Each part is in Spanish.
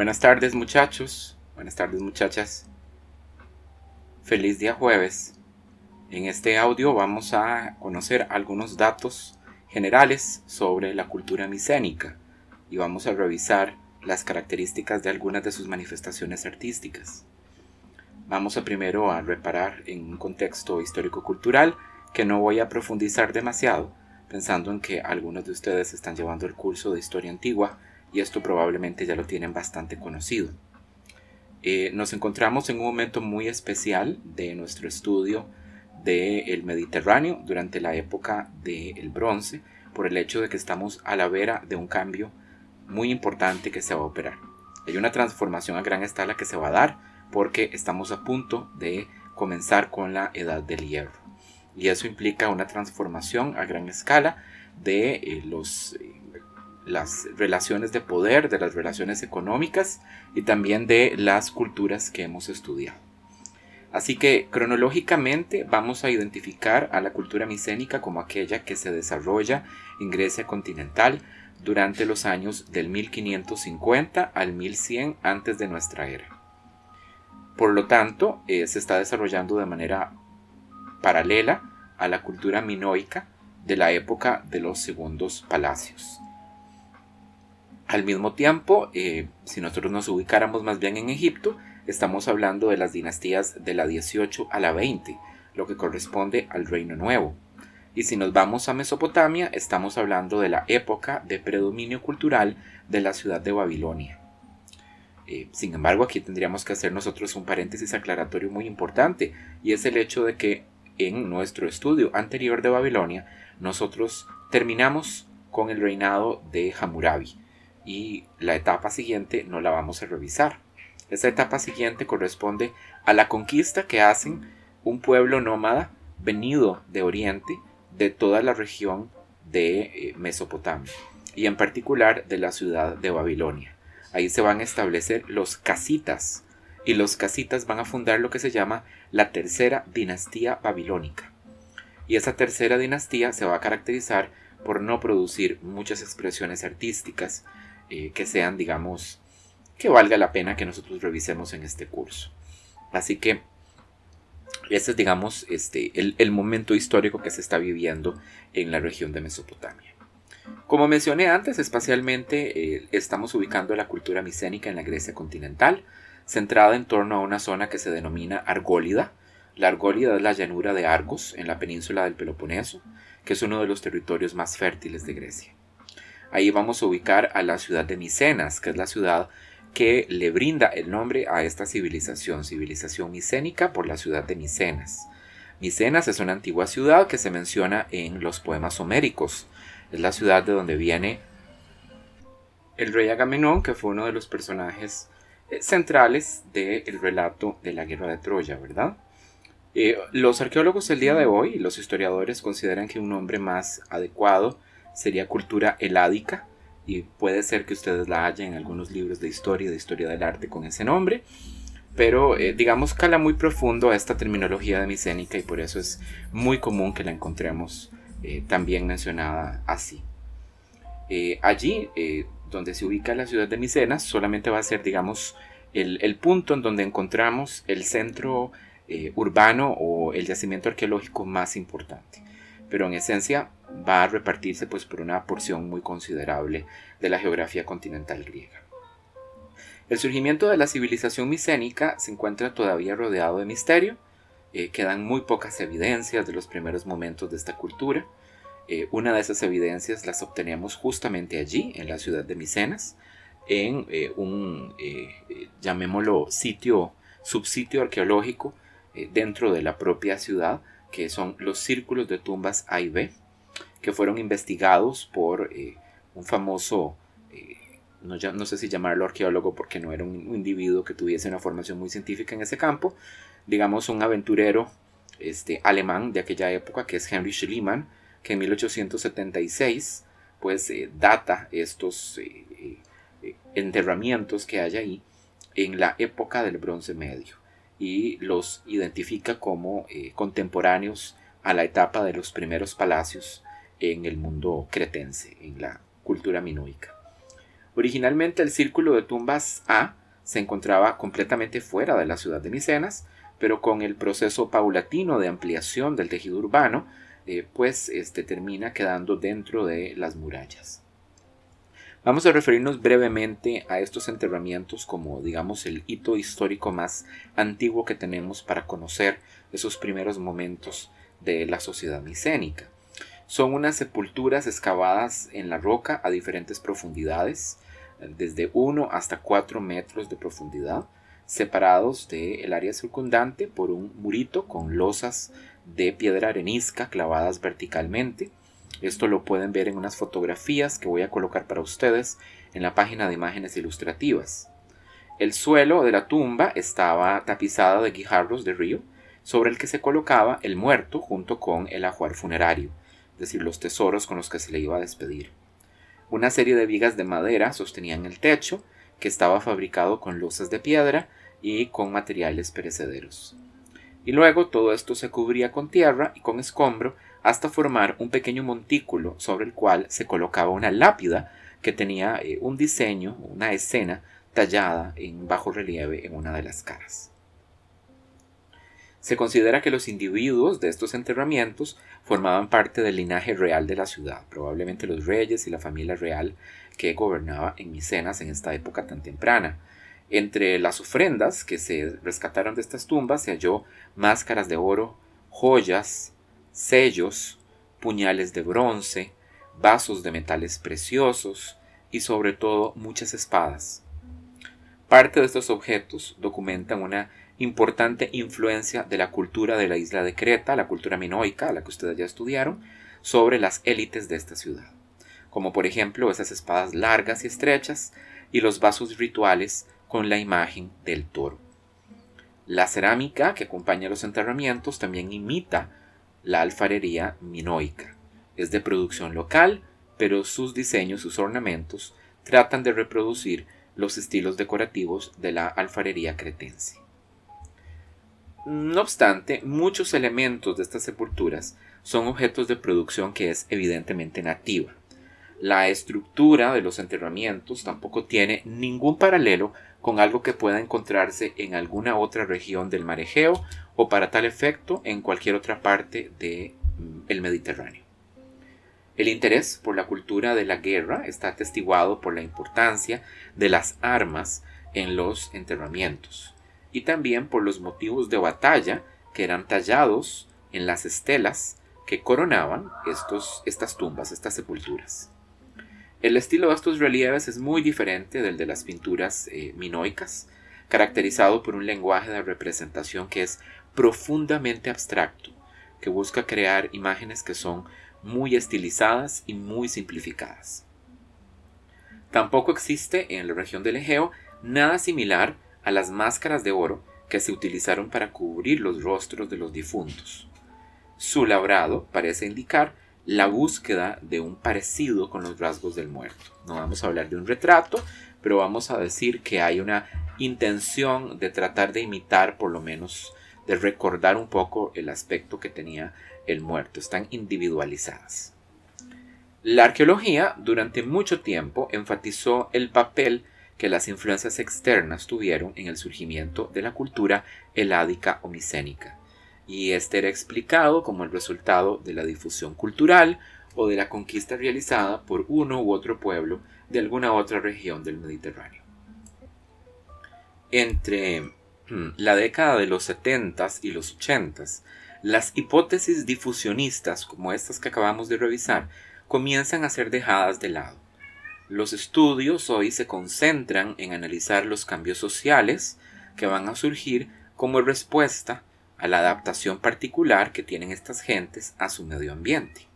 Buenas tardes muchachos, buenas tardes muchachas. Feliz día jueves. En este audio vamos a conocer algunos datos generales sobre la cultura micénica y vamos a revisar las características de algunas de sus manifestaciones artísticas. Vamos primero a reparar en un contexto histórico-cultural que no voy a profundizar demasiado, pensando en que algunos de ustedes están llevando el curso de historia antigua y esto probablemente ya lo tienen bastante conocido. Eh, nos encontramos en un momento muy especial de nuestro estudio del Mediterráneo durante la época del bronce, por el hecho de que estamos a la vera de un cambio muy importante que se va a operar. Hay una transformación a gran escala que se va a dar porque estamos a punto de comenzar con la edad del hierro. Y eso implica una transformación a gran escala de eh, los eh, las relaciones de poder, de las relaciones económicas y también de las culturas que hemos estudiado. Así que cronológicamente vamos a identificar a la cultura micénica como aquella que se desarrolla en Grecia continental durante los años del 1550 al 1100 antes de nuestra era. Por lo tanto, eh, se está desarrollando de manera paralela a la cultura minoica de la época de los segundos palacios. Al mismo tiempo, eh, si nosotros nos ubicáramos más bien en Egipto, estamos hablando de las dinastías de la 18 a la 20, lo que corresponde al Reino Nuevo. Y si nos vamos a Mesopotamia, estamos hablando de la época de predominio cultural de la ciudad de Babilonia. Eh, sin embargo, aquí tendríamos que hacer nosotros un paréntesis aclaratorio muy importante, y es el hecho de que en nuestro estudio anterior de Babilonia, nosotros terminamos con el reinado de Hammurabi y la etapa siguiente no la vamos a revisar. Esta etapa siguiente corresponde a la conquista que hacen un pueblo nómada venido de Oriente de toda la región de eh, Mesopotamia y en particular de la ciudad de Babilonia. Ahí se van a establecer los casitas y los casitas van a fundar lo que se llama la tercera dinastía babilónica. Y esa tercera dinastía se va a caracterizar por no producir muchas expresiones artísticas, eh, que sean, digamos, que valga la pena que nosotros revisemos en este curso. Así que ese es, digamos, este, el, momento histórico que se está viviendo en la región de Mesopotamia. Como mencioné antes, espacialmente eh, estamos ubicando la cultura micénica en la Grecia continental, centrada en torno a una zona que se denomina Argólida. La Argólida es la llanura de Argos, en la península del Peloponeso, que es uno de los territorios más fértiles de Grecia. Ahí vamos a ubicar a la ciudad de Micenas, que es la ciudad que le brinda el nombre a esta civilización, civilización micénica por la ciudad de Micenas. Micenas es una antigua ciudad que se menciona en los poemas homéricos. Es la ciudad de donde viene el rey Agamenón, que fue uno de los personajes eh, centrales del relato de la guerra de Troya, ¿verdad? Eh, los arqueólogos del día de hoy, los historiadores, consideran que un nombre más adecuado sería cultura heládica y puede ser que ustedes la hayan en algunos libros de historia, de historia del arte con ese nombre, pero eh, digamos cala muy profundo a esta terminología de micénica y por eso es muy común que la encontremos eh, también mencionada así. Eh, allí, donde se ubica la ciudad de Micenas, solamente va a ser, digamos, el, el punto en donde encontramos el centro urbano o el yacimiento arqueológico más importante pero en esencia va a repartirse pues por una porción muy considerable de la geografía continental griega. El surgimiento de la civilización micénica se encuentra todavía rodeado de misterio, eh, quedan muy pocas evidencias de los primeros momentos de esta cultura. Eh, una de esas evidencias las obtenemos justamente allí, en la ciudad de Micenas, en eh, un, llamémoslo, sitio, subsitio arqueológico dentro de la propia ciudad, que son los círculos de tumbas A y B, que fueron investigados por eh, un famoso, eh, no, no, sé si llamarlo arqueólogo porque no era un, individuo que tuviese una formación muy científica en ese campo, digamos un aventurero este, alemán de aquella época, que es Henry Schliemann, que en 1876 pues eh, data estos enterramientos que hay ahí en la época del Bronce Medio y los identifica como eh, contemporáneos a la etapa de los primeros palacios en el mundo cretense, en la cultura minoica. Originalmente el círculo de tumbas A se encontraba completamente fuera de la ciudad de Micenas, pero con el proceso paulatino de ampliación del tejido urbano, eh, pues este termina quedando dentro de las murallas. Vamos a referirnos brevemente a estos enterramientos como, digamos, el hito histórico más antiguo que tenemos para conocer esos primeros momentos de la sociedad micénica. Son unas sepulturas excavadas en la roca a diferentes profundidades, desde 1 hasta 4 metros de profundidad, separados del área circundante por un murito con losas de piedra arenisca clavadas verticalmente esto lo pueden ver en unas fotografías que voy a colocar para ustedes en la página de imágenes ilustrativas. El suelo de la tumba estaba tapizado de guijarros de río, sobre el que se colocaba el muerto junto con el ajuar funerario, es decir, los tesoros con los que se le iba a despedir. Una serie de vigas de madera sostenían el techo, que estaba fabricado con luces de piedra y con materiales perecederos. Y luego todo esto se cubría con tierra y con escombro hasta formar un pequeño montículo sobre el cual se colocaba una lápida que tenía eh, un diseño, una escena tallada en bajo relieve en una de las caras. Se considera que los individuos de estos enterramientos formaban parte del linaje real de la ciudad, probablemente los reyes y la familia real que gobernaba en Micenas en esta época tan temprana. Entre las ofrendas que se rescataron de estas tumbas se halló máscaras de oro, joyas, sellos, puñales de bronce, vasos de metales preciosos y sobre todo muchas espadas. Parte de estos objetos documentan una importante influencia de la cultura de la isla de Creta, la cultura minoica, la que ustedes ya estudiaron, sobre las élites de esta ciudad, como por ejemplo esas espadas largas y estrechas y los vasos rituales con la imagen del toro. La cerámica que acompaña los enterramientos también imita la alfarería minoica. Es de producción local, pero sus diseños, sus ornamentos, tratan de reproducir los estilos decorativos de la alfarería cretense. No obstante, muchos elementos de estas sepulturas son objetos de producción que es evidentemente nativa. La estructura de los enterramientos tampoco tiene ningún paralelo con algo que pueda encontrarse en alguna otra región del mar Egeo o para tal efecto en cualquier otra parte del mm, Mediterráneo. El interés por la cultura de la guerra está atestiguado por la importancia de las armas en los enterramientos y también por los motivos de batalla que eran tallados en las estelas que coronaban estos, estas tumbas, estas sepulturas. El estilo de estos relieves es muy diferente del de las pinturas eh, minoicas, caracterizado por un lenguaje de representación que es profundamente abstracto, que busca crear imágenes que son muy estilizadas y muy simplificadas. Tampoco existe en la región del Egeo nada similar a las máscaras de oro que se utilizaron para cubrir los rostros de los difuntos. Su labrado parece indicar la búsqueda de un parecido con los rasgos del muerto. No vamos a hablar de un retrato, pero vamos a decir que hay una intención de tratar de imitar, por lo menos, de recordar un poco el aspecto que tenía el muerto. Están individualizadas. La arqueología durante mucho tiempo enfatizó el papel que las influencias externas tuvieron en el surgimiento de la cultura heládica o micénica y este era explicado como el resultado de la difusión cultural o de la conquista realizada por uno u otro pueblo de alguna otra región del Mediterráneo. Entre la década de los 70s y los 80s, las hipótesis difusionistas como estas que acabamos de revisar comienzan a ser dejadas de lado. Los estudios hoy se concentran en analizar los cambios sociales que van a surgir como respuesta a la adaptación particular que tienen estas gentes a su medio ambiente.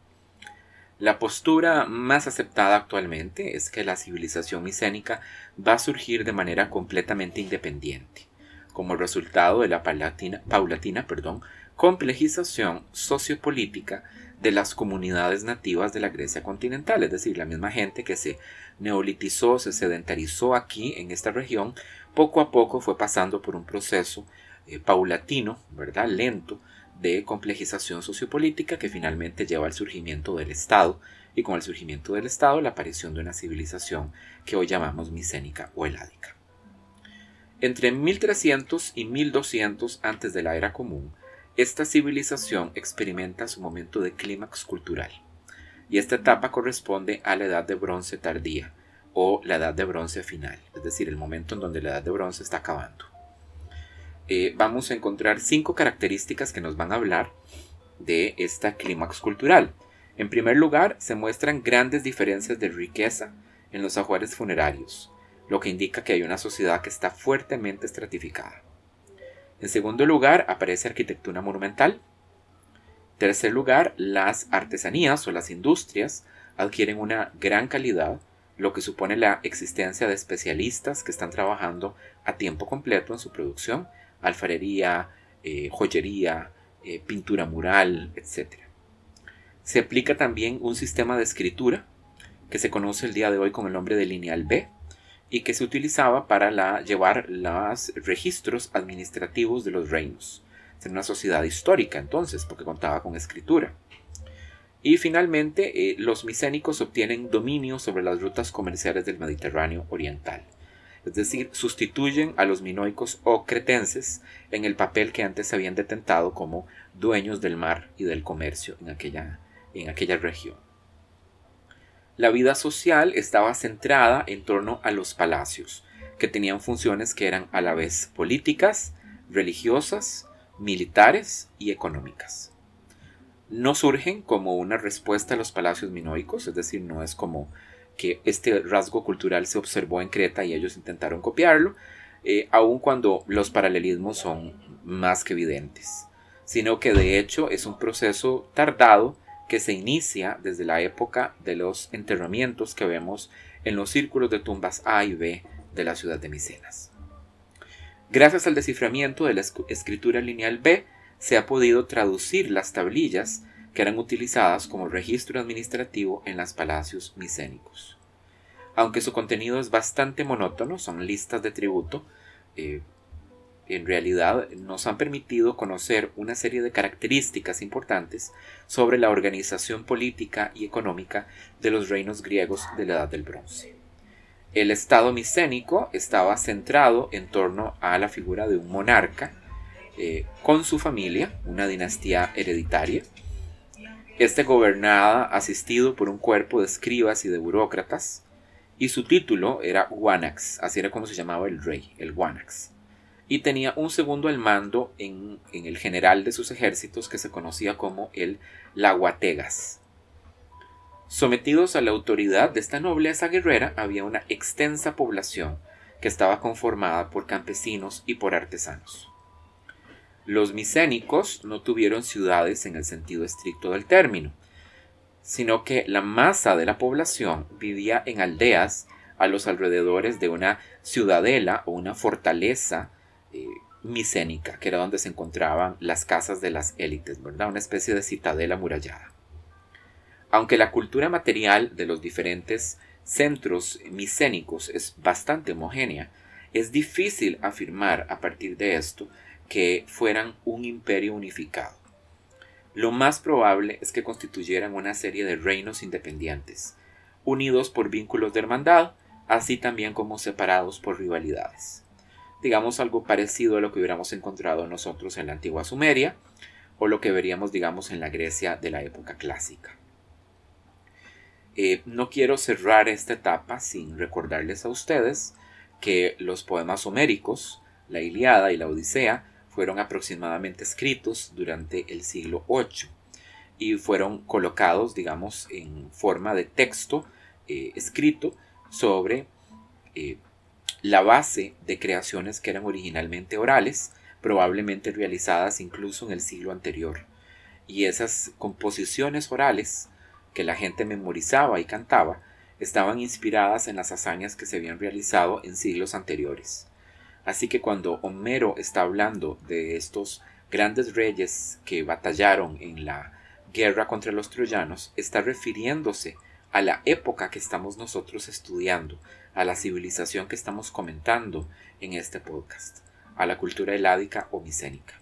La postura más aceptada actualmente es que la civilización micénica va a surgir de manera completamente independiente, como resultado de la paulatina, perdón, complejización sociopolítica de las comunidades nativas de la Grecia continental, es decir, la misma gente que se neolitizó, se sedentarizó aquí en esta región, poco a poco fue pasando por un proceso eh, paulatino, ¿verdad? Lento, de complejización sociopolítica que finalmente lleva al surgimiento del Estado y con el surgimiento del Estado la aparición de una civilización que hoy llamamos micénica o heládica. Entre 1300 y 1200 antes de la era común, esta civilización experimenta su momento de clímax cultural, y esta etapa corresponde a la edad de bronce tardía o la edad de bronce final, es decir, el momento en donde la edad de bronce está acabando. Eh, vamos a encontrar cinco características que nos van a hablar de esta clímax cultural. En primer lugar, se muestran grandes diferencias de riqueza en los ajuares funerarios, lo que indica que hay una sociedad que está fuertemente estratificada. En segundo lugar, aparece arquitectura monumental. Tercer lugar, las artesanías o las industrias adquieren una gran calidad, lo que supone la existencia de especialistas que están trabajando a tiempo completo en su producción alfarería, eh, joyería, eh, pintura mural, etc. Se aplica también un sistema de escritura que se conoce el día de hoy con el nombre de lineal B y que se utilizaba para llevar los registros administrativos de los reinos. Era una sociedad histórica entonces, porque contaba con escritura. Y finalmente, eh, los micénicos obtienen dominio sobre las rutas comerciales del Mediterráneo oriental es decir, sustituyen a los minoicos o cretenses en el papel que antes habían detentado como dueños del mar y del comercio en aquella, en aquella región. La vida social estaba centrada en torno a los palacios, que tenían funciones que eran a la vez políticas, religiosas, militares y económicas. No surgen como una respuesta a los palacios minoicos, es decir, no es como que este rasgo cultural se observó en Creta y ellos intentaron copiarlo, eh, aun cuando los paralelismos son más que evidentes, sino que de hecho es un proceso tardado que se inicia desde la época de los enterramientos que vemos en los círculos de tumbas A y B de la ciudad de Micenas. Gracias al desciframiento de la escritura lineal B, se ha podido traducir las tablillas que eran utilizadas como registro administrativo en los palacios micénicos. Aunque su contenido es bastante monótono, son listas de tributo, eh, en realidad nos han permitido conocer una serie de características importantes sobre la organización política y económica de los reinos griegos de la Edad del Bronce. El Estado micénico estaba centrado en torno a la figura de un monarca eh, con su familia, una dinastía hereditaria, este gobernaba asistido por un cuerpo de escribas y de burócratas, y su título era Wanax, así era como se llamaba el rey, el Wanax. Y tenía un segundo al mando en, el general de sus ejércitos que se conocía como el Laguategas. Sometidos a la autoridad de esta nobleza guerrera había una extensa población que estaba conformada por campesinos y por artesanos. Los micénicos no tuvieron ciudades en el sentido estricto del término, sino que la masa de la población vivía en aldeas a los alrededores de una ciudadela o una fortaleza eh, micénica, que era donde se encontraban las casas de las élites, ¿verdad? Una especie de citadela amurallada. Aunque la cultura material de los diferentes centros micénicos es bastante homogénea, es difícil afirmar a partir de esto que fueran un imperio unificado. Lo más probable es que constituyeran una serie de reinos independientes, unidos por vínculos de hermandad, así también como separados por rivalidades. Digamos algo parecido a lo que hubiéramos encontrado nosotros en la antigua Sumeria, o lo que veríamos, digamos, en la Grecia de la época clásica. Eh, no quiero cerrar esta etapa sin recordarles a ustedes que los poemas homéricos, la Iliada y la Odisea, fueron aproximadamente escritos durante el siglo VIII y fueron colocados, digamos, en forma de texto eh, escrito sobre eh, la base de creaciones que eran originalmente orales, probablemente realizadas incluso en el siglo anterior. Y esas composiciones orales que la gente memorizaba y cantaba estaban inspiradas en las hazañas que se habían realizado en siglos anteriores. Así que cuando Homero está hablando de estos grandes reyes que batallaron en la guerra contra los troyanos, está refiriéndose a la época que estamos nosotros estudiando, a la civilización que estamos comentando en este podcast, a la cultura heládica o micénica.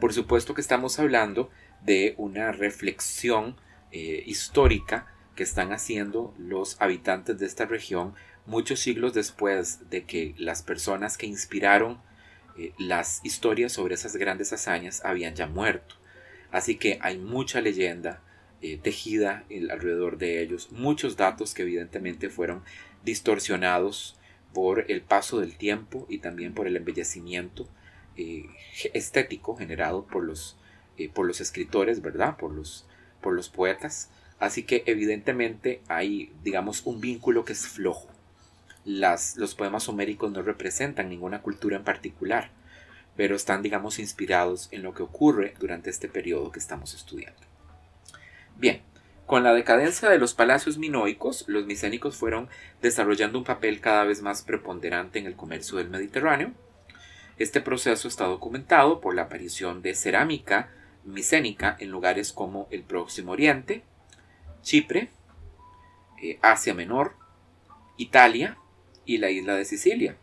Por supuesto que estamos hablando de una reflexión eh, histórica que están haciendo los habitantes de esta región muchos siglos después de que las personas que inspiraron eh, las historias sobre esas grandes hazañas habían ya muerto. Así que hay mucha leyenda eh, tejida alrededor de ellos, muchos datos que evidentemente fueron distorsionados por el paso del tiempo y también por el embellecimiento eh, estético generado por los, por los escritores, ¿verdad? Por los, por los poetas. Así que evidentemente hay, digamos, un vínculo que es flojo los poemas homéricos no representan ninguna cultura en particular, pero están, digamos, inspirados en lo que ocurre durante este periodo que estamos estudiando. Bien, con la decadencia de los palacios minoicos, los micénicos fueron desarrollando un papel cada vez más preponderante en el comercio del Mediterráneo. Este proceso está documentado por la aparición de cerámica micénica en lugares como el Próximo Oriente, Chipre, eh, Asia Menor, Italia, y la isla de Sicilia.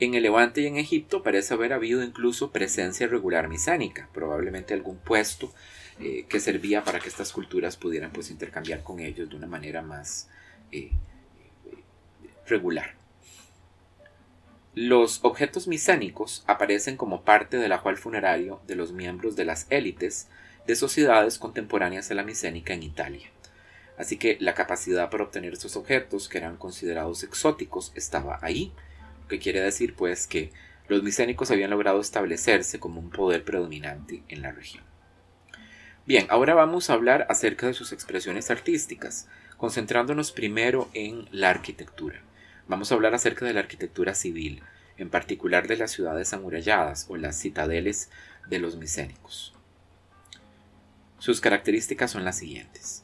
En el Levante y en Egipto parece haber habido incluso presencia regular misánica, probablemente algún puesto eh, que servía para que estas culturas pudieran pues, intercambiar con ellos de una manera más eh, regular. Los objetos misánicos aparecen como parte del ajuar funerario de los miembros de las élites de sociedades contemporáneas a la micénica en Italia. Así que la capacidad para obtener estos objetos, que eran considerados exóticos, estaba ahí, lo que quiere decir pues que los micénicos habían logrado establecerse como un poder predominante en la región. Bien, ahora vamos a hablar acerca de sus expresiones artísticas, concentrándonos primero en la arquitectura. Vamos a hablar acerca de la arquitectura civil, en particular de las ciudades amuralladas o las citadeles de los micénicos. Sus características son las siguientes.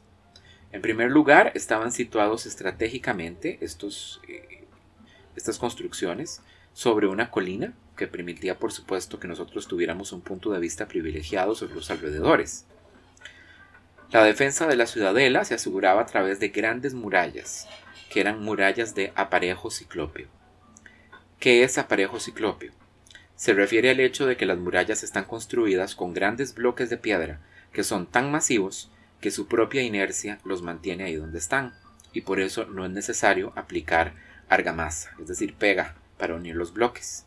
En primer lugar, estaban situados estratégicamente estos, eh, estas construcciones sobre una colina que permitía, por supuesto, que nosotros tuviéramos un punto de vista privilegiado sobre los alrededores. La defensa de la ciudadela se aseguraba a través de grandes murallas, que eran murallas de aparejo ciclópeo. ¿Qué es aparejo ciclópeo? Se refiere al hecho de que las murallas están construidas con grandes bloques de piedra que son tan masivos que su propia inercia los mantiene ahí donde están, y por eso no es necesario aplicar argamasa, es decir, pega, para unir los bloques.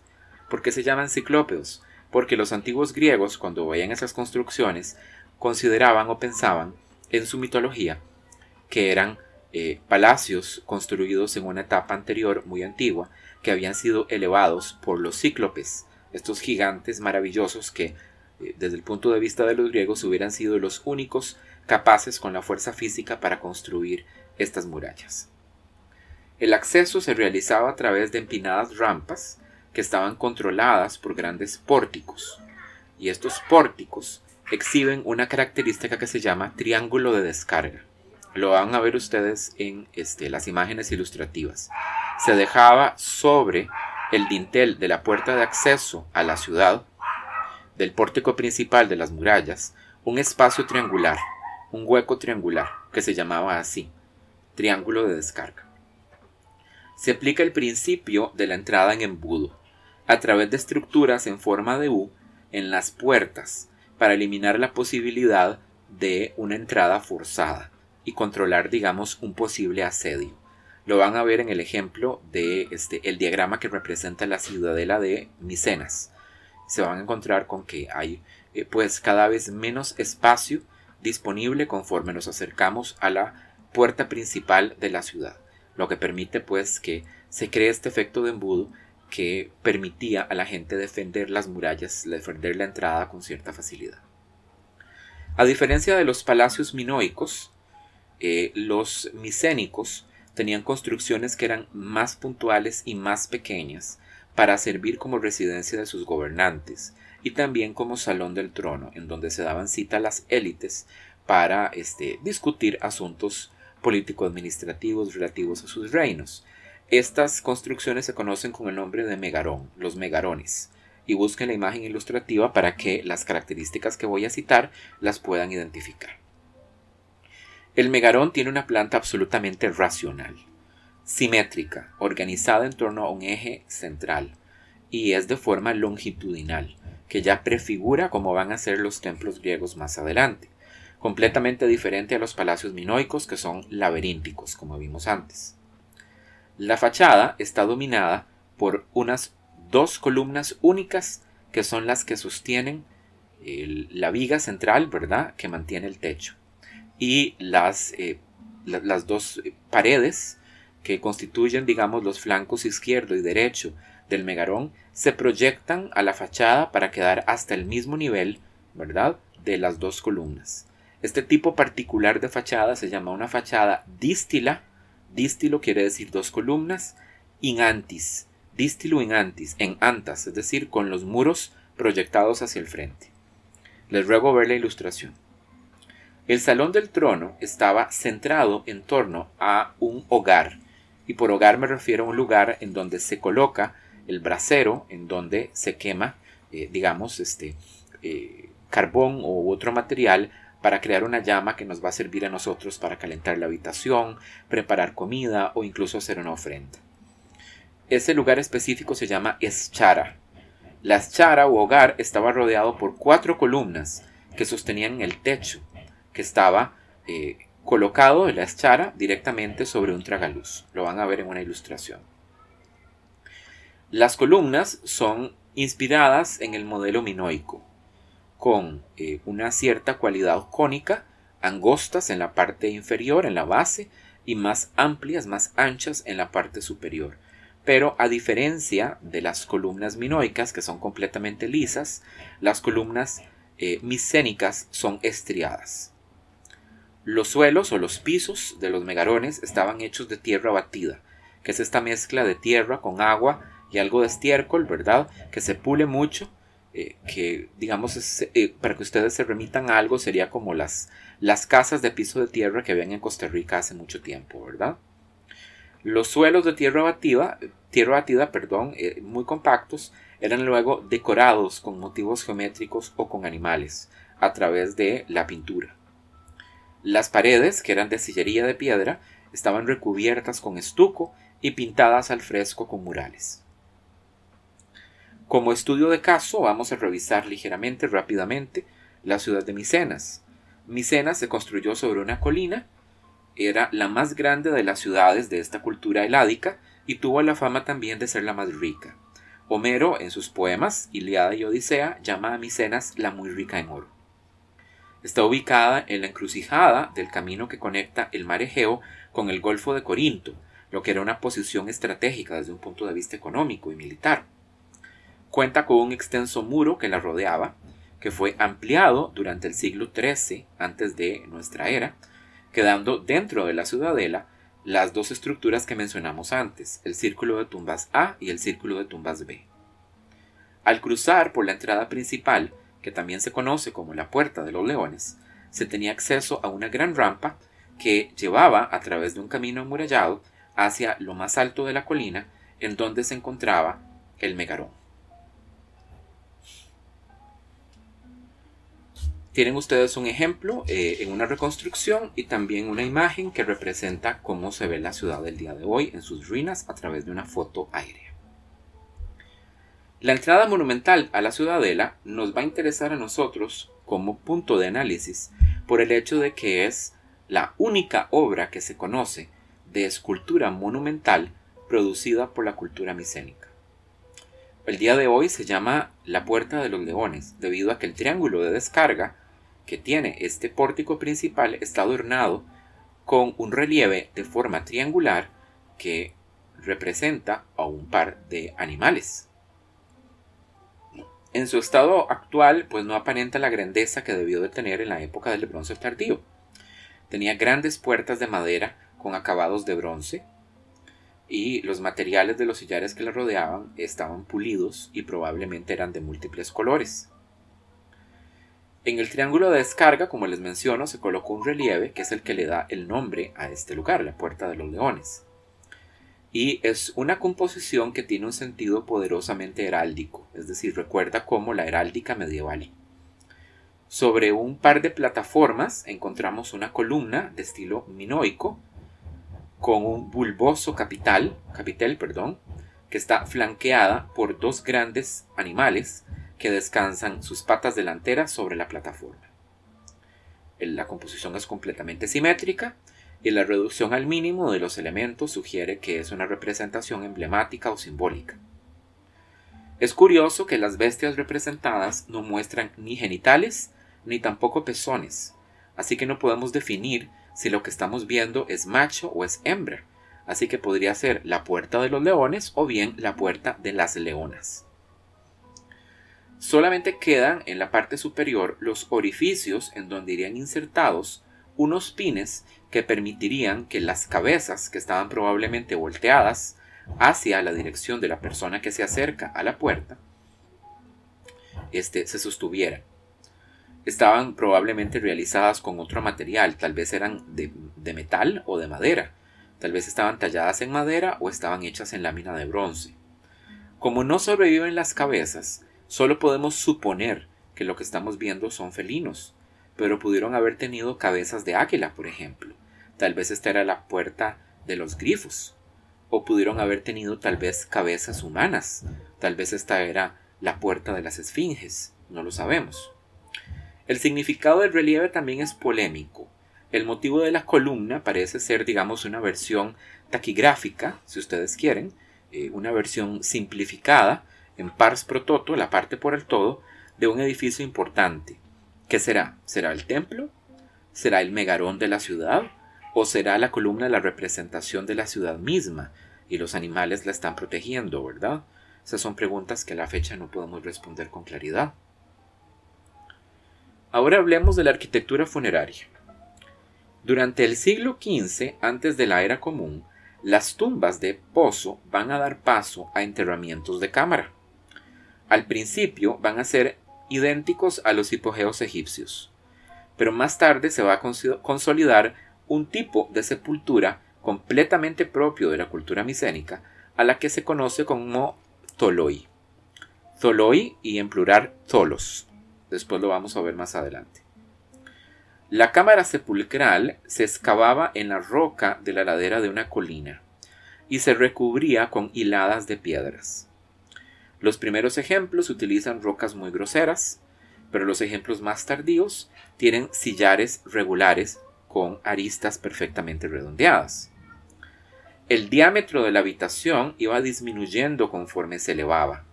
¿Por qué se llaman ciclópeos? Porque los antiguos griegos, cuando veían esas construcciones, consideraban o pensaban en su mitología que eran eh, palacios construidos en una etapa anterior muy antigua, que habían sido elevados por los cíclopes, estos gigantes maravillosos que, eh, desde el punto de vista de los griegos, hubieran sido los únicos capaces con la fuerza física para construir estas murallas. El acceso se realizaba a través de empinadas rampas que estaban controladas por grandes pórticos, y estos pórticos exhiben una característica que se llama triángulo de descarga. Lo van a ver ustedes en este, las imágenes ilustrativas. Se dejaba sobre el dintel de la puerta de acceso a la ciudad, del pórtico principal de las murallas, un espacio triangular un hueco triangular, que se llamaba así, triángulo de descarga. Se aplica el principio de la entrada en embudo, a través de estructuras en forma de U en las puertas, para eliminar la posibilidad de una entrada forzada y controlar, digamos, un posible asedio. Lo van a ver en el ejemplo de este, el diagrama que representa la ciudadela de Micenas. Se van a encontrar con que hay eh, pues cada vez menos espacio disponible conforme nos acercamos a la puerta principal de la ciudad, lo que permite pues que se cree este efecto de embudo que permitía a la gente defender las murallas, defender la entrada con cierta facilidad. A diferencia de los palacios minoicos, eh, los micénicos tenían construcciones que eran más puntuales y más pequeñas para servir como residencia de sus gobernantes, y también como salón del trono, en donde se daban cita las élites para este, discutir asuntos político-administrativos relativos a sus reinos. Estas construcciones se conocen con el nombre de megarón, los megarones, y busquen la imagen ilustrativa para que las características que voy a citar las puedan identificar. El megarón tiene una planta absolutamente racional, simétrica, organizada en torno a un eje central, y es de forma longitudinal, que ya prefigura cómo van a ser los templos griegos más adelante, completamente diferente a los palacios minoicos que son laberínticos, como vimos antes. La fachada está dominada por unas dos columnas únicas que son las que sostienen la viga central, ¿verdad?, que mantiene el techo. Y las, eh, las dos paredes que constituyen, digamos, los flancos izquierdo y derecho del megarón, se proyectan a la fachada para quedar hasta el mismo nivel, ¿verdad?, de las dos columnas. Este tipo particular de fachada se llama una fachada dístila. Dístilo quiere decir dos columnas. In antis. Dístilo in antis. En antas, es decir, con los muros proyectados hacia el frente. Les ruego ver la ilustración. El salón del trono estaba centrado en torno a un hogar, y por hogar me refiero a un lugar en donde se coloca el brasero, en donde se quema, eh, digamos, este eh, carbón u otro material para crear una llama que nos va a servir a nosotros para calentar la habitación, preparar comida o incluso hacer una ofrenda. Ese lugar específico se llama eschara, la eschara o hogar estaba rodeado por cuatro columnas que sostenían el techo, que estaba eh, colocado en la eschara directamente sobre un tragaluz. Lo van a ver en una ilustración. Las columnas son inspiradas en el modelo minoico, con eh, una cierta cualidad cónica, angostas en la parte inferior, en la base, y más amplias, más anchas en la parte superior pero a diferencia de las columnas minoicas, que son completamente lisas, las columnas eh, micénicas son estriadas. Los suelos o los pisos de los megarones estaban hechos de tierra batida, que es esta mezcla de tierra con agua y algo de estiércol, ¿verdad? Que se pule mucho, eh, que digamos, eh, para que ustedes se remitan a algo, sería como las, las casas de piso de tierra que ven en Costa Rica hace mucho tiempo, ¿verdad? Los suelos de tierra batida, tierra batida perdón, eh, muy compactos, eran luego decorados con motivos geométricos o con animales a través de la pintura. Las paredes, que eran de sillería de piedra, estaban recubiertas con estuco y pintadas al fresco con murales. Como estudio de caso, vamos a revisar ligeramente, rápidamente, la ciudad de Micenas. Micenas se construyó sobre una colina era la más grande de las ciudades de esta cultura heládica y tuvo la fama también de ser la más rica. Homero, en sus poemas Iliada y Odisea, llama a Micenas la muy rica en oro. Está ubicada en la encrucijada del camino que conecta el mar Egeo con el Golfo de Corinto, lo que era una posición estratégica desde un punto de vista económico y militar. Cuenta con un extenso muro que la rodeaba, que fue ampliado durante el siglo XIII antes de nuestra era, quedando dentro de la ciudadela las dos estructuras que mencionamos antes, el círculo de tumbas A y el círculo de tumbas B. Al cruzar por la entrada principal, que también se conoce como la Puerta de los Leones, se tenía acceso a una gran rampa que llevaba a través de un camino amurallado hacia lo más alto de la colina en donde se encontraba el Megarón. Tienen ustedes un ejemplo eh, en una reconstrucción y también una imagen que representa cómo se ve la ciudad del día de hoy en sus ruinas a través de una foto aérea. La entrada monumental a la ciudadela nos va a interesar a nosotros como punto de análisis por el hecho de que es la única obra que se conoce de escultura monumental producida por la cultura micénica. El día de hoy se llama la Puerta de los Leones, debido a que el triángulo de descarga que tiene este pórtico principal está adornado con un relieve de forma triangular que representa a un par de animales. En su estado actual, pues no aparenta la grandeza que debió de tener en la época del bronce tardío. Tenía grandes puertas de madera con acabados de bronce y los materiales de los sillares que la rodeaban estaban pulidos y probablemente eran de múltiples colores. En el triángulo de descarga, como les menciono, se colocó un relieve que es el que le da el nombre a este lugar, la Puerta de los Leones. Y es una composición que tiene un sentido poderosamente heráldico, es decir, recuerda como la heráldica medieval. Sobre un par de plataformas encontramos una columna de estilo minoico con un bulboso capital, capitel, perdón, que está flanqueada por dos grandes animales que descansan sus patas delanteras sobre la plataforma. La composición es completamente simétrica y la reducción al mínimo de los elementos sugiere que es una representación emblemática o simbólica. Es curioso que las bestias representadas no muestran ni genitales ni tampoco pezones, así que no podemos definir si lo que estamos viendo es macho o es hembra, así que podría ser la puerta de los leones o bien la puerta de las leonas. Solamente quedan en la parte superior los orificios en donde irían insertados unos pines que permitirían que las cabezas, que estaban probablemente volteadas hacia la dirección de la persona que se acerca a la puerta, este, se sostuvieran. Estaban probablemente realizadas con otro material, tal vez eran de, de metal o de madera, tal vez estaban talladas en madera o estaban hechas en lámina de bronce. Como no sobreviven las cabezas, solo podemos suponer que lo que estamos viendo son felinos, pero pudieron haber tenido cabezas de águila, por ejemplo. Tal vez esta era la puerta de los grifos. O pudieron haber tenido tal vez cabezas humanas. Tal vez esta era la puerta de las esfinges. No lo sabemos. El significado del relieve también es polémico. El motivo de la columna parece ser, digamos, una versión taquigráfica, si ustedes quieren, eh, una versión simplificada, en pars pro toto, la parte por el todo, de un edificio importante. ¿Qué será? ¿Será el templo? ¿Será el megarón de la ciudad? ¿O será la columna la representación de la ciudad misma? Y los animales la están protegiendo, ¿verdad? Esas son preguntas que a la fecha no podemos responder con claridad. Ahora hablemos de la arquitectura funeraria. Durante el siglo XV, antes de la era común, las tumbas de pozo van a dar paso a enterramientos de cámara. Al principio van a ser idénticos a los hipogeos egipcios, pero más tarde se va a consolidar un tipo de sepultura completamente propio de la cultura micénica, a la que se conoce como toloi. Toloi y en plural tolos. Después lo vamos a ver más adelante. La cámara sepulcral se excavaba en la roca de la ladera de una colina y se recubría con hiladas de piedras. Los primeros ejemplos utilizan rocas muy groseras, pero los ejemplos más tardíos tienen sillares regulares con aristas perfectamente redondeadas. El diámetro de la habitación iba disminuyendo conforme se elevaba,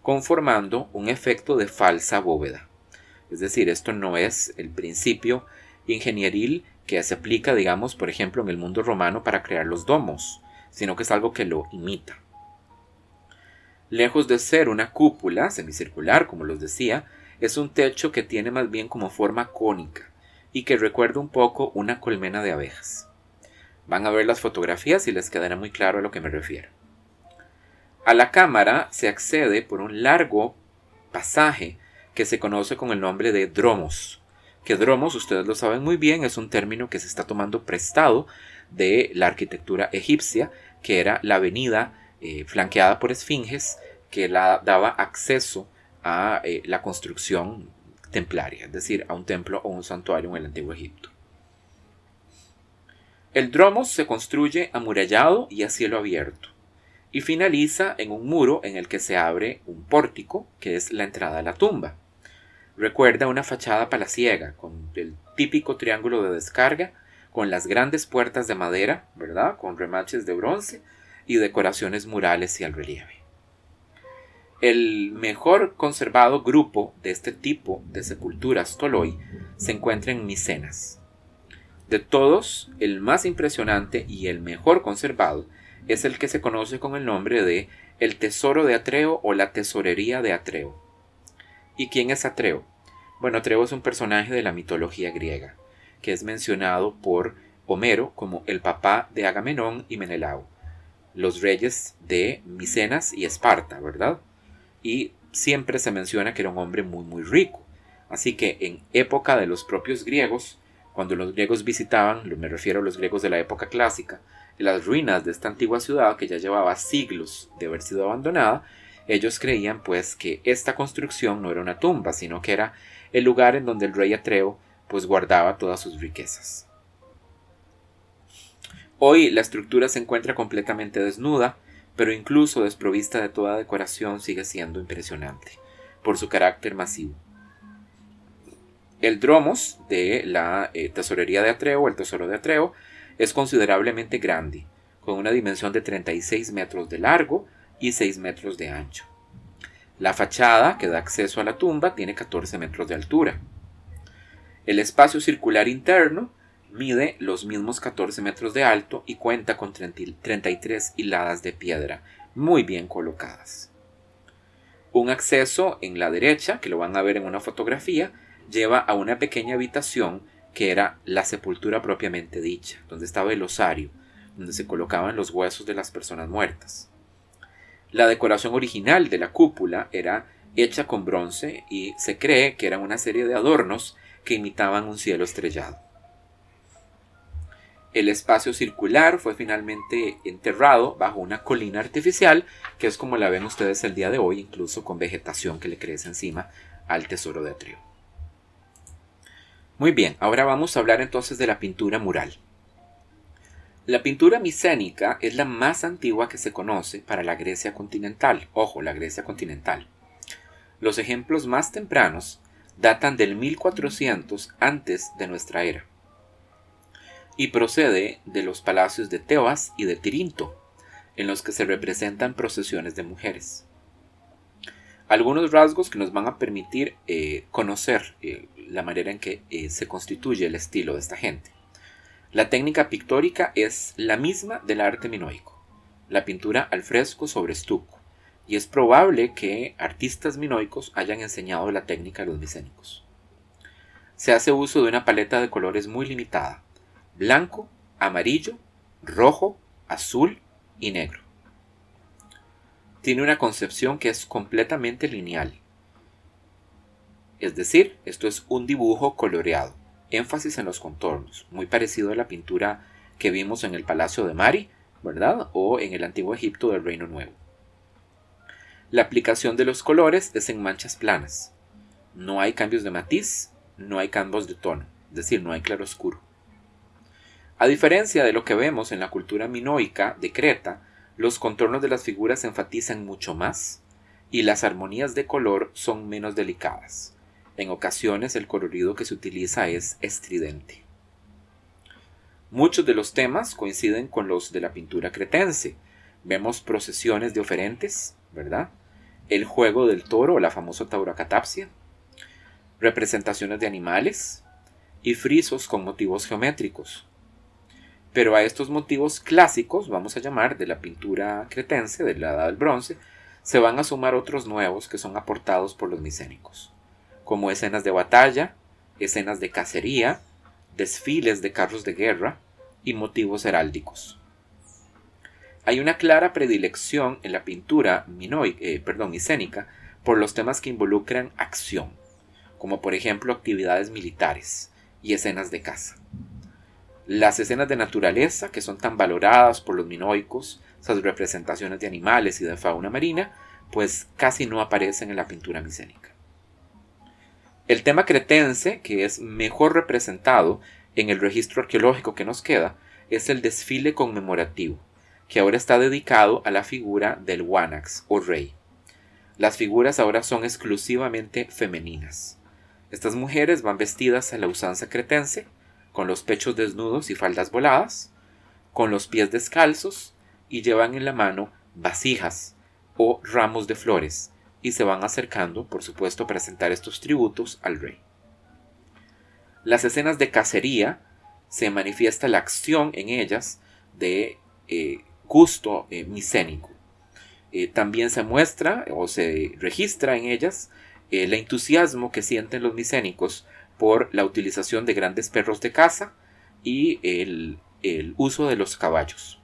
conformando un efecto de falsa bóveda. Es decir, esto no es el principio ingenieril que se aplica, digamos, por ejemplo, en el mundo romano para crear los domos, sino que es algo que lo imita. Lejos de ser una cúpula semicircular, como los decía, es un techo que tiene más bien como forma cónica y que recuerda un poco una colmena de abejas. Van a ver las fotografías y les quedará muy claro a lo que me refiero. A la cámara se accede por un largo pasaje que se conoce con el nombre de dromos, que dromos, ustedes lo saben muy bien, es un término que se está tomando prestado de la arquitectura egipcia, que era la avenida eh, flanqueada por esfinges que la daba acceso a eh, la construcción templaria, es decir, a un templo o un santuario en el antiguo Egipto. El dromos se construye amurallado y a cielo abierto y finaliza en un muro en el que se abre un pórtico, que es la entrada a la tumba. Recuerda una fachada palaciega con el típico triángulo de descarga, con las grandes puertas de madera, ¿verdad? Con remaches de bronce y decoraciones murales y al relieve. El mejor conservado grupo de este tipo de sepulturas Toloi se encuentra en Micenas. De todos, el más impresionante y el mejor conservado es el que se conoce con el nombre de el Tesoro de Atreo o la Tesorería de Atreo. ¿Y quién es Atreo? Bueno, Atreo es un personaje de la mitología griega, que es mencionado por Homero como el papá de Agamenón y Menelao los reyes de Micenas y Esparta, ¿verdad? Y siempre se menciona que era un hombre muy muy rico. Así que en época de los propios griegos, cuando los griegos visitaban, me refiero a los griegos de la época clásica, las ruinas de esta antigua ciudad que ya llevaba siglos de haber sido abandonada, ellos creían pues que esta construcción no era una tumba, sino que era el lugar en donde el rey Atreo pues guardaba todas sus riquezas. Hoy la estructura se encuentra completamente desnuda, pero incluso desprovista de toda decoración sigue siendo impresionante. por su carácter masivo. El dromos de la eh, tesorería de Atreo, el tesoro de Atreo, es considerablemente grande, con una dimensión de 36 metros de largo y 6 metros de ancho. La fachada que da acceso a la tumba tiene 14 metros de altura. El espacio circular interno mide los mismos 14 metros de alto y cuenta con 33 hiladas de piedra muy bien colocadas. Un acceso en la derecha, que lo van a ver en una fotografía, lleva a una pequeña habitación que era la sepultura propiamente dicha, donde estaba el osario, donde se colocaban los huesos de las personas muertas. La decoración original de la cúpula era hecha con bronce y se cree que eran una serie de adornos que imitaban un cielo estrellado. El espacio circular fue finalmente enterrado bajo una colina artificial, que es como la ven ustedes el día de hoy, incluso con vegetación que le crece encima al tesoro de Atrio. Muy bien, ahora vamos a hablar entonces de la pintura mural. La pintura micénica es la más antigua que se conoce para la Grecia continental. Ojo, la Grecia continental. Los ejemplos más tempranos datan del 1400 antes de nuestra era y procede de los palacios de Tebas y de Tirinto, en los que se representan procesiones de mujeres. Algunos rasgos que nos van a permitir eh, conocer eh, la manera en que eh, se constituye el estilo de esta gente. La técnica pictórica es la misma del arte minoico, la pintura al fresco sobre estuco, y es probable que artistas minoicos hayan enseñado la técnica a los micénicos. Se hace uso de una paleta de colores muy limitada, blanco, amarillo, rojo, azul y negro. Tiene una concepción que es completamente lineal. Es decir, esto es un dibujo coloreado, énfasis en los contornos, muy parecido a la pintura que vimos en el Palacio de Mari, ¿verdad? O en el Antiguo Egipto del Reino Nuevo. La aplicación de los colores es en manchas planas. No hay cambios de matiz, no hay cambios de tono, es decir, no hay claroscuro. A diferencia de lo que vemos en la cultura minoica de Creta, los contornos de las figuras se enfatizan mucho más y las armonías de color son menos delicadas. En ocasiones el colorido que se utiliza es estridente. Muchos de los temas coinciden con los de la pintura cretense. Vemos procesiones de oferentes, ¿verdad? El juego del toro, la famosa tauracatapsia, representaciones de animales y frisos con motivos geométricos. Pero a estos motivos clásicos, vamos a llamar, de la pintura cretense, de la Edad del Bronce, se van a sumar otros nuevos que son aportados por los micénicos, como escenas de batalla, escenas de cacería, desfiles de carros de guerra y motivos heráldicos. Hay una clara predilección en la pintura eh, perdón, micénica por los temas que involucran acción, como por ejemplo actividades militares y escenas de caza. Las escenas de naturaleza, que son tan valoradas por los minoicos, esas representaciones de animales y de fauna marina, pues casi no aparecen en la pintura micénica. El tema cretense, que es mejor representado en el registro arqueológico que nos queda, es el desfile conmemorativo, que ahora está dedicado a la figura del Wanax o rey. Las figuras ahora son exclusivamente femeninas. Estas mujeres van vestidas a la usanza cretense, con los pechos desnudos y faldas voladas, con los pies descalzos y llevan en la mano vasijas o ramos de flores y se van acercando, por supuesto, a presentar estos tributos al rey. Las escenas de cacería se manifiesta la acción en ellas de eh, gusto eh, micénico. Eh, también se muestra o se registra en ellas el entusiasmo que sienten los micénicos por la utilización de grandes perros de caza y el, uso de los caballos.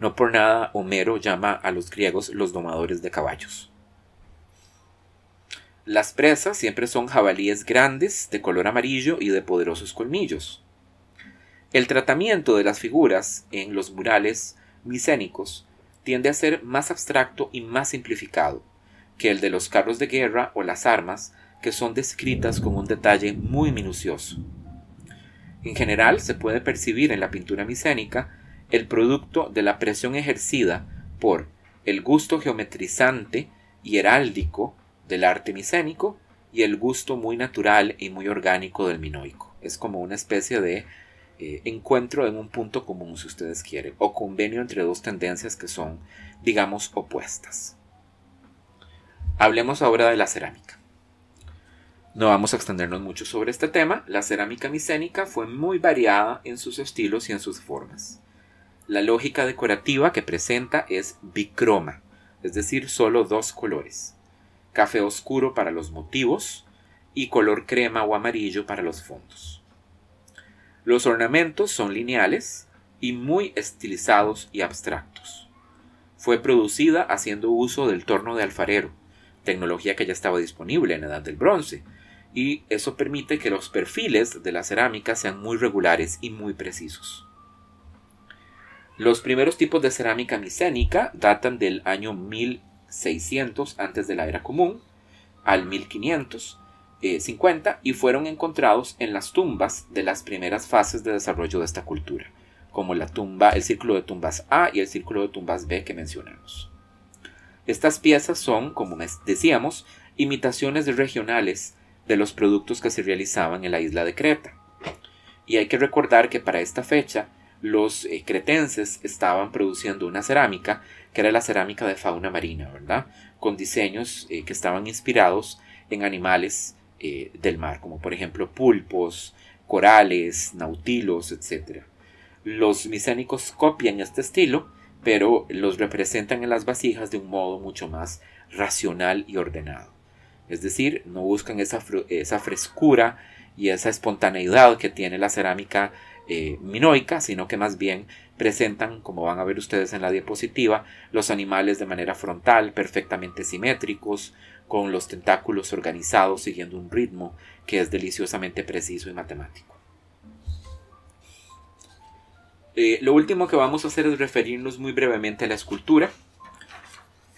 No por nada Homero llama a los griegos los domadores de caballos. Las presas siempre son jabalíes grandes, de color amarillo y de poderosos colmillos. El tratamiento de las figuras en los murales micénicos tiende a ser más abstracto y más simplificado que el de los carros de guerra o las armas que son descritas con un detalle muy minucioso. En general se puede percibir en la pintura micénica el producto de la presión ejercida por el gusto geometrizante y heráldico del arte micénico y el gusto muy natural y muy orgánico del minoico. Es como una especie de eh, encuentro en un punto común, si ustedes quieren, o convenio entre dos tendencias que son, digamos, opuestas. Hablemos ahora de la cerámica. No vamos a extendernos mucho sobre este tema. La cerámica micénica fue muy variada en sus estilos y en sus formas. La lógica decorativa que presenta es bicroma, es decir, solo dos colores. Café oscuro para los motivos y color crema o amarillo para los fondos. Los ornamentos son lineales y muy estilizados y abstractos. Fue producida haciendo uso del torno de alfarero, tecnología que ya estaba disponible en la Edad del Bronce, y eso permite que los perfiles de la cerámica sean muy regulares y muy precisos. Los primeros tipos de cerámica micénica datan del año 1600 antes de la era común al 1550 eh, y fueron encontrados en las tumbas de las primeras fases de desarrollo de esta cultura, como la tumba, el círculo de tumbas A y el círculo de tumbas B que mencionamos. Estas piezas son, como decíamos, imitaciones regionales de los productos que se realizaban en la isla de Creta. Y hay que recordar que para esta fecha los eh, cretenses estaban produciendo una cerámica que era la cerámica de fauna marina, ¿verdad? Con diseños eh, que estaban inspirados en animales eh, del mar, como por ejemplo pulpos, corales, nautilos, etc. Los micénicos copian este estilo, pero los representan en las vasijas de un modo mucho más racional y ordenado. Es decir, no buscan esa, esa frescura y esa espontaneidad que tiene la cerámica eh, minoica, sino que más bien presentan, como van a ver ustedes en la diapositiva, los animales de manera frontal, perfectamente simétricos, con los tentáculos organizados siguiendo un ritmo que es deliciosamente preciso y matemático. Eh, lo último que vamos a hacer es referirnos muy brevemente a la escultura,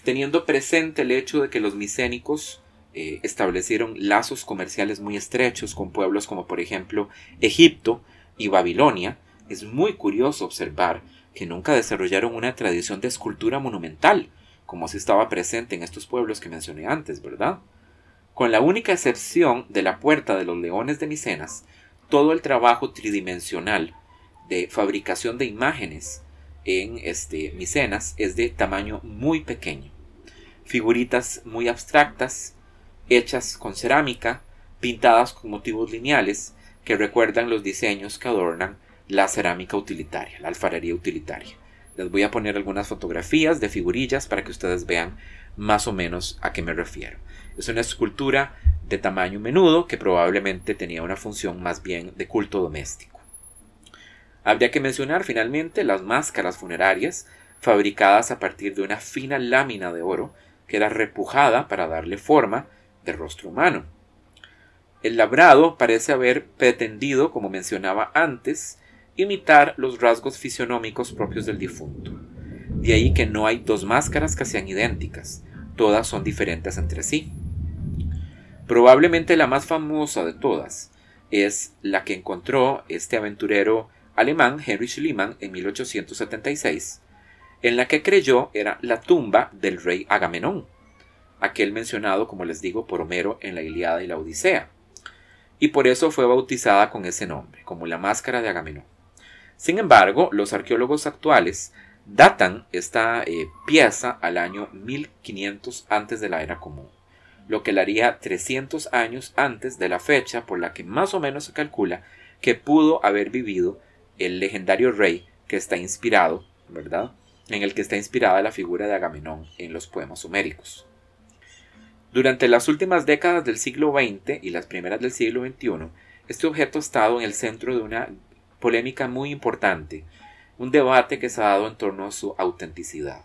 teniendo presente el hecho de que los micénicos eh, establecieron lazos comerciales muy estrechos con pueblos como por ejemplo Egipto y Babilonia, es muy curioso observar que nunca desarrollaron una tradición de escultura monumental, como si estaba presente en estos pueblos que mencioné antes, ¿verdad? Con la única excepción de la Puerta de los Leones de Micenas, todo el trabajo tridimensional de fabricación de imágenes en este, Micenas es de tamaño muy pequeño. Figuritas muy abstractas, hechas con cerámica, pintadas con motivos lineales, que recuerdan los diseños que adornan la cerámica utilitaria, la alfarería utilitaria. Les voy a poner algunas fotografías de figurillas para que ustedes vean más o menos a qué me refiero. Es una escultura de tamaño menudo que probablemente tenía una función más bien de culto doméstico. Habría que mencionar finalmente las máscaras funerarias fabricadas a partir de una fina lámina de oro que era repujada para darle forma de rostro humano. El labrado parece haber pretendido, como mencionaba antes, imitar los rasgos fisionómicos propios del difunto. De ahí que no hay dos máscaras que sean idénticas, todas son diferentes entre sí. Probablemente la más famosa de todas es la que encontró este aventurero alemán Henry Schliemann en 1876, en la que creyó era la tumba del rey Agamenón, aquel mencionado, como les digo, por Homero en la Iliada y la Odisea, y por eso fue bautizada con ese nombre, como la máscara de Agamenón. Sin embargo, los arqueólogos actuales datan esta eh, pieza al año 1500 antes de la era común, lo que le haría 300 años antes de la fecha por la que más o menos se calcula que pudo haber vivido el legendario rey que está inspirado, ¿verdad? En el que está inspirada la figura de Agamenón en los poemas suméricos. Durante las últimas décadas del siglo XX y las primeras del siglo XXI, este objeto ha estado en el centro de una polémica muy importante, un debate que se ha dado en torno a su autenticidad.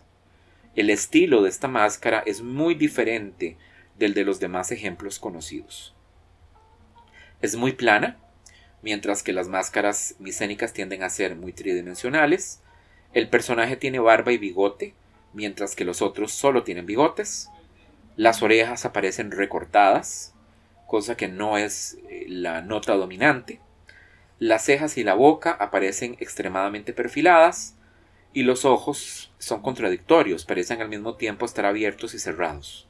El estilo de esta máscara es muy diferente del de los demás ejemplos conocidos. Es muy plana, mientras que las máscaras micénicas tienden a ser muy tridimensionales. El personaje tiene barba y bigote, mientras que los otros solo tienen bigotes. Las orejas aparecen recortadas, cosa que no es eh, la nota dominante. Las cejas y la boca aparecen extremadamente perfiladas y los ojos son contradictorios, parecen al mismo tiempo estar abiertos y cerrados.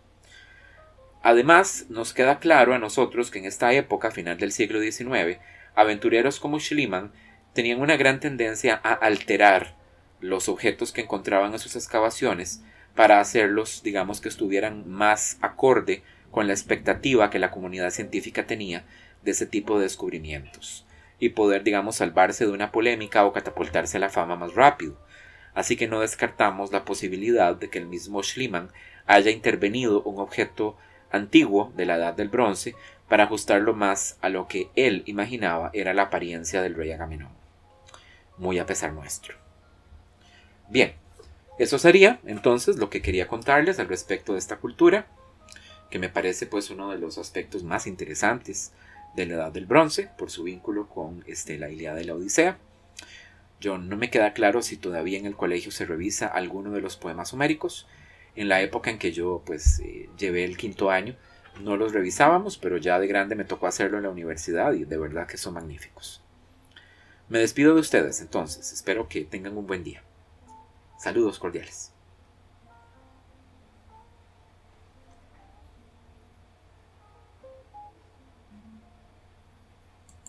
Además, nos queda claro a nosotros que en esta época, final del siglo XIX, aventureros como Schliemann tenían una gran tendencia a alterar los objetos que encontraban en sus excavaciones para hacerlos, digamos, que estuvieran más acorde con la expectativa que la comunidad científica tenía de ese tipo de descubrimientos y poder, digamos, salvarse de una polémica o catapultarse a la fama más rápido. Así que no descartamos la posibilidad de que el mismo Schliemann haya intervenido un objeto antiguo de la edad del bronce para ajustarlo más a lo que él imaginaba era la apariencia del rey Agamenón. Muy a pesar nuestro. Bien, eso sería entonces lo que quería contarles al respecto de esta cultura, que me parece pues uno de los aspectos más interesantes de la Edad del Bronce, por su vínculo con este, la Ilíada de la Odisea. Yo no me queda claro si todavía en el colegio se revisa alguno de los poemas homéricos. En la época en que yo pues eh, llevé el quinto año, no los revisábamos, pero ya de grande me tocó hacerlo en la universidad y de verdad que son magníficos. Me despido de ustedes entonces, espero que tengan un buen día. Saludos cordiales.